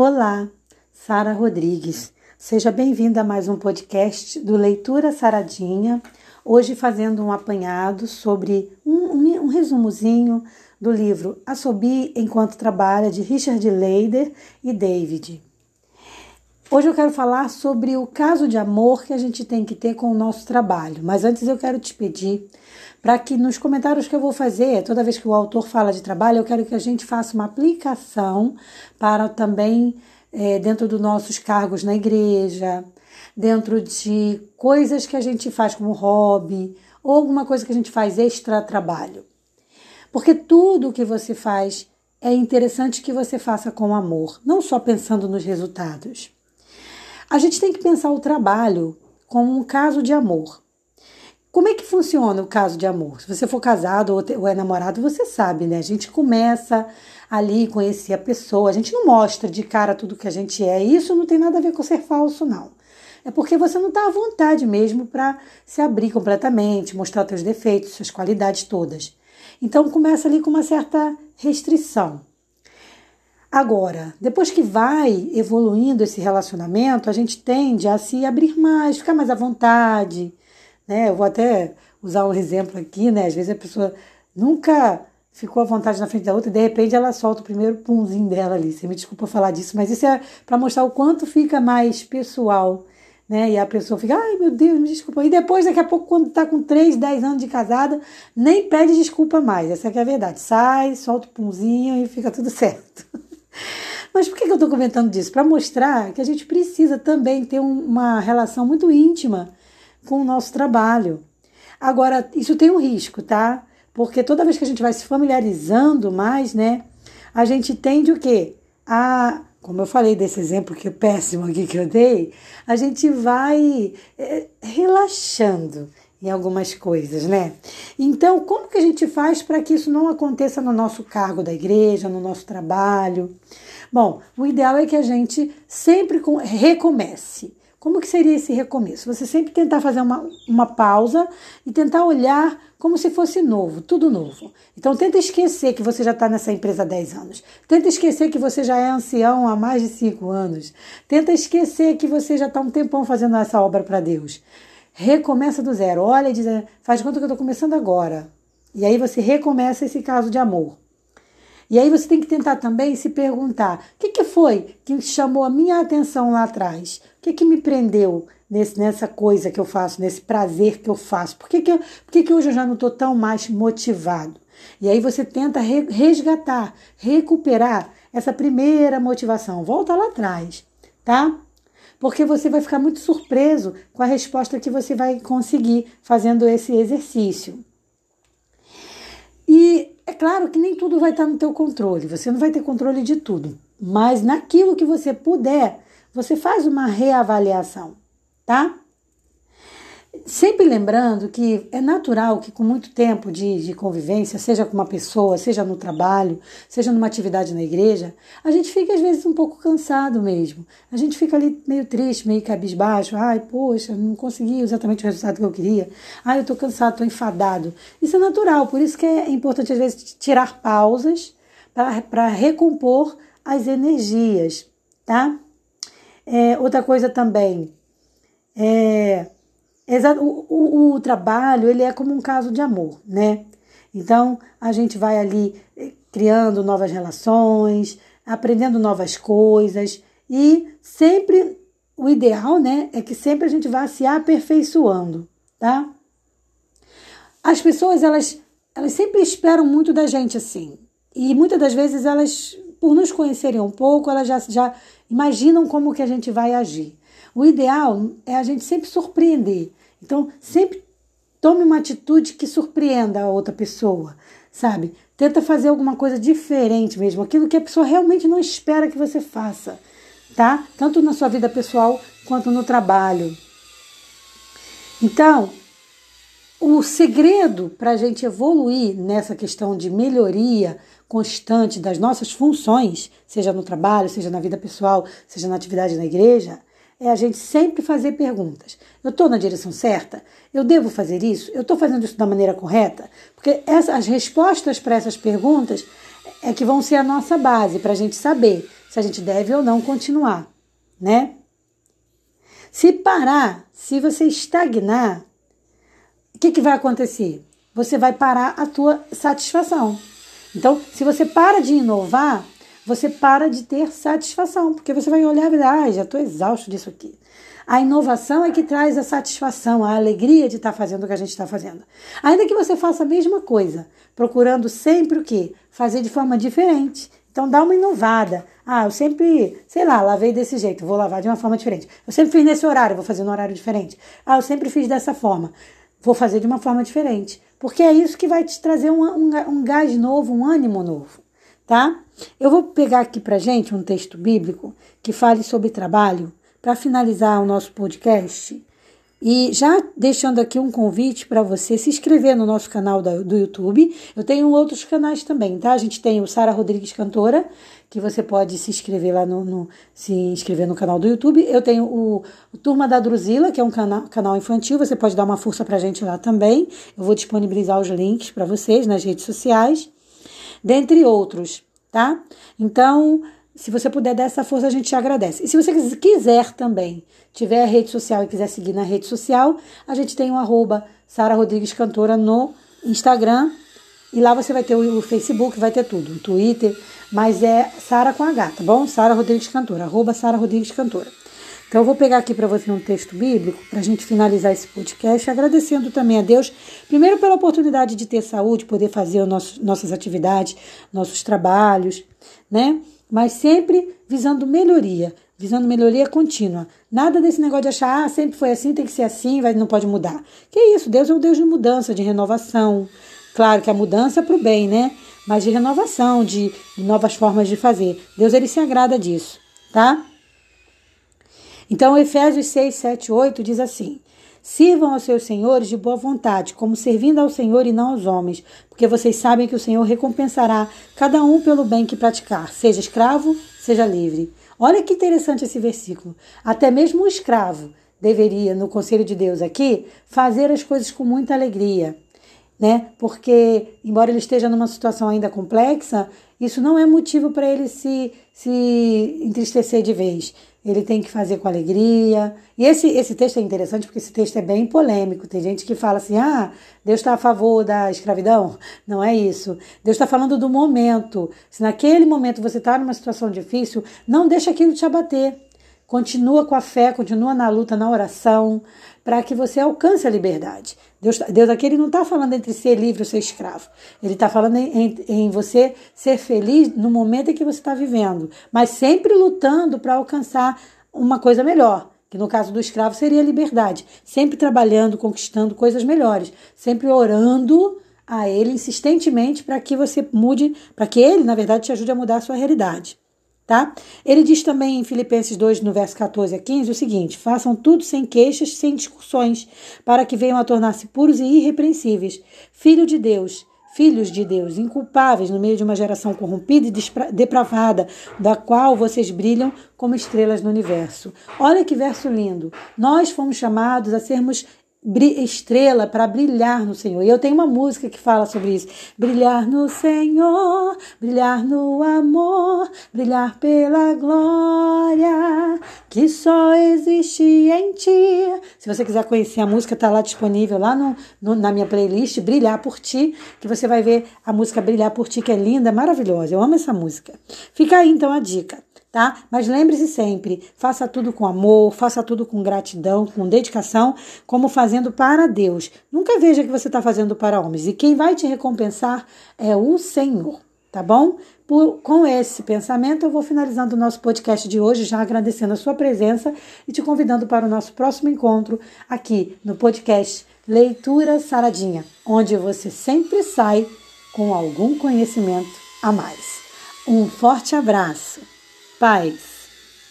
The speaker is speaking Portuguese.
Olá, Sara Rodrigues. Seja bem-vinda a mais um podcast do Leitura Saradinha. Hoje fazendo um apanhado sobre um, um, um resumozinho do livro Assobi Enquanto Trabalha, de Richard Leider e David. Hoje eu quero falar sobre o caso de amor que a gente tem que ter com o nosso trabalho, mas antes eu quero te pedir para que nos comentários que eu vou fazer, toda vez que o autor fala de trabalho, eu quero que a gente faça uma aplicação para também é, dentro dos nossos cargos na igreja, dentro de coisas que a gente faz como hobby ou alguma coisa que a gente faz extra trabalho. Porque tudo o que você faz é interessante que você faça com amor, não só pensando nos resultados. A gente tem que pensar o trabalho como um caso de amor. Como é que funciona o caso de amor? Se você for casado ou é namorado, você sabe, né? A gente começa ali conhecer a pessoa, a gente não mostra de cara tudo que a gente é. Isso não tem nada a ver com ser falso, não. É porque você não está à vontade mesmo para se abrir completamente, mostrar seus defeitos, suas qualidades todas. Então começa ali com uma certa restrição. Agora, depois que vai evoluindo esse relacionamento, a gente tende a se abrir mais, ficar mais à vontade, né? Eu vou até usar um exemplo aqui, né? Às vezes a pessoa nunca ficou à vontade na frente da outra e de repente ela solta o primeiro punzinho dela ali. Você me desculpa falar disso, mas isso é para mostrar o quanto fica mais pessoal, né? E a pessoa fica, ai meu Deus, me desculpa. E depois, daqui a pouco, quando tá com 3, 10 anos de casada, nem pede desculpa mais. Essa é a verdade. Sai, solta o punzinho e fica tudo certo. Mas por que eu estou comentando disso? Para mostrar que a gente precisa também ter uma relação muito íntima com o nosso trabalho. Agora, isso tem um risco, tá? Porque toda vez que a gente vai se familiarizando mais, né, a gente tende o quê? A, como eu falei desse exemplo que é péssimo aqui que eu dei, a gente vai é, relaxando em algumas coisas, né? Então, como que a gente faz para que isso não aconteça no nosso cargo da igreja, no nosso trabalho? Bom, o ideal é que a gente sempre recomece. Como que seria esse recomeço? Você sempre tentar fazer uma, uma pausa e tentar olhar como se fosse novo, tudo novo. Então tenta esquecer que você já está nessa empresa há 10 anos. Tenta esquecer que você já é ancião há mais de 5 anos. Tenta esquecer que você já está um tempão fazendo essa obra para Deus. Recomeça do zero. Olha e diz, faz conta que eu estou começando agora. E aí você recomeça esse caso de amor. E aí você tem que tentar também se perguntar: o que, que foi que chamou a minha atenção lá atrás? O que, que me prendeu nesse, nessa coisa que eu faço, nesse prazer que eu faço? Por que, que, eu, por que, que hoje eu já não estou tão mais motivado? E aí você tenta resgatar, recuperar essa primeira motivação. Volta lá atrás, tá? Porque você vai ficar muito surpreso com a resposta que você vai conseguir fazendo esse exercício. E é claro que nem tudo vai estar no teu controle, você não vai ter controle de tudo, mas naquilo que você puder, você faz uma reavaliação, tá? Sempre lembrando que é natural que com muito tempo de, de convivência, seja com uma pessoa, seja no trabalho, seja numa atividade na igreja, a gente fica às vezes um pouco cansado mesmo. A gente fica ali meio triste, meio cabisbaixo. Ai, poxa, não consegui exatamente o resultado que eu queria. Ai, eu tô cansado, tô enfadado. Isso é natural, por isso que é importante às vezes tirar pausas para recompor as energias, tá? É, outra coisa também é o, o, o trabalho ele é como um caso de amor, né? Então a gente vai ali eh, criando novas relações, aprendendo novas coisas e sempre o ideal, né, é que sempre a gente vá se aperfeiçoando, tá? As pessoas elas elas sempre esperam muito da gente assim. E muitas das vezes elas, por nos conhecerem um pouco, elas já, já imaginam como que a gente vai agir. O ideal é a gente sempre surpreender. Então, sempre tome uma atitude que surpreenda a outra pessoa, sabe? Tenta fazer alguma coisa diferente mesmo, aquilo que a pessoa realmente não espera que você faça, tá? Tanto na sua vida pessoal quanto no trabalho. Então, o segredo para a gente evoluir nessa questão de melhoria constante das nossas funções, seja no trabalho, seja na vida pessoal, seja na atividade na igreja, é a gente sempre fazer perguntas. Eu estou na direção certa? Eu devo fazer isso? Eu estou fazendo isso da maneira correta? Porque essa, as respostas para essas perguntas é que vão ser a nossa base para a gente saber se a gente deve ou não continuar, né? Se parar, se você estagnar, o que, que vai acontecer? Você vai parar a tua satisfação. Então, se você para de inovar, você para de ter satisfação, porque você vai olhar e ah, já estou exausto disso aqui. A inovação é que traz a satisfação, a alegria de estar tá fazendo o que a gente está fazendo. Ainda que você faça a mesma coisa, procurando sempre o quê? Fazer de forma diferente. Então dá uma inovada. Ah, eu sempre, sei lá, lavei desse jeito, vou lavar de uma forma diferente. Eu sempre fiz nesse horário, vou fazer no horário diferente. Ah, eu sempre fiz dessa forma, vou fazer de uma forma diferente. Porque é isso que vai te trazer um, um, um gás novo, um ânimo novo, tá? Eu vou pegar aqui pra gente um texto bíblico que fale sobre trabalho para finalizar o nosso podcast, e já deixando aqui um convite para você se inscrever no nosso canal do YouTube. Eu tenho outros canais também, tá? A gente tem o Sara Rodrigues Cantora, que você pode se inscrever lá no, no, se inscrever no canal do YouTube. Eu tenho o, o Turma da Druzila, que é um canal, canal infantil, você pode dar uma força pra gente lá também. Eu vou disponibilizar os links para vocês nas redes sociais, dentre outros, tá? Então, se você puder dar essa força, a gente te agradece. E se você quiser também, tiver rede social e quiser seguir na rede social, a gente tem o arroba Sara Rodrigues Cantora no Instagram. E lá você vai ter o Facebook, vai ter tudo, o Twitter, mas é Sara com H, tá bom? Sara Rodrigues Cantora, arroba Sara Rodrigues Cantora. Então eu vou pegar aqui para você um texto bíblico para a gente finalizar esse podcast, agradecendo também a Deus, primeiro pela oportunidade de ter saúde, poder fazer nosso, nossas atividades, nossos trabalhos, né? mas sempre visando melhoria, visando melhoria contínua. Nada desse negócio de achar, ah, sempre foi assim, tem que ser assim, vai, não pode mudar. Que isso, Deus é um Deus de mudança, de renovação. Claro que a mudança é para o bem, né? Mas de renovação, de novas formas de fazer. Deus, ele se agrada disso, tá? Então, Efésios 6, 7, 8 diz assim: Sirvam aos seus senhores de boa vontade, como servindo ao Senhor e não aos homens, porque vocês sabem que o Senhor recompensará cada um pelo bem que praticar, seja escravo, seja livre. Olha que interessante esse versículo. Até mesmo o escravo deveria, no conselho de Deus aqui, fazer as coisas com muita alegria, né? Porque, embora ele esteja numa situação ainda complexa, isso não é motivo para ele se, se entristecer de vez ele tem que fazer com alegria. E esse, esse texto é interessante porque esse texto é bem polêmico. Tem gente que fala assim: ah, Deus está a favor da escravidão. Não é isso. Deus está falando do momento. Se naquele momento você está numa situação difícil, não deixa aquilo te abater. Continua com a fé, continua na luta, na oração, para que você alcance a liberdade. Deus, Deus aqui ele não está falando entre ser livre ou ser escravo. Ele está falando em, em, você ser feliz no momento em que você está vivendo, mas sempre lutando para alcançar uma coisa melhor. Que no caso do escravo seria a liberdade. Sempre trabalhando, conquistando coisas melhores. Sempre orando a ele insistentemente para que você mude, para que ele, na verdade, te ajude a mudar a sua realidade tá? Ele diz também em Filipenses 2, no verso 14 a 15, o seguinte: façam tudo sem queixas, sem discussões, para que venham a tornar-se puros e irrepreensíveis, filho de Deus, filhos de Deus, inculpáveis no meio de uma geração corrompida e depravada, da qual vocês brilham como estrelas no universo. Olha que verso lindo. Nós fomos chamados a sermos estrela para brilhar no Senhor. E eu tenho uma música que fala sobre isso. Brilhar no Senhor, brilhar no amor, brilhar pela glória que só existe em ti. Se você quiser conhecer a música, está lá disponível lá no, no, na minha playlist Brilhar por Ti, que você vai ver a música Brilhar por Ti, que é linda, maravilhosa. Eu amo essa música. Fica aí então a dica tá? Mas lembre-se sempre, faça tudo com amor, faça tudo com gratidão, com dedicação, como fazendo para Deus. Nunca veja que você está fazendo para homens. E quem vai te recompensar é o Senhor, tá bom? Por, com esse pensamento, eu vou finalizando o nosso podcast de hoje, já agradecendo a sua presença e te convidando para o nosso próximo encontro aqui no podcast Leitura Saradinha, onde você sempre sai com algum conhecimento a mais. Um forte abraço! Paz.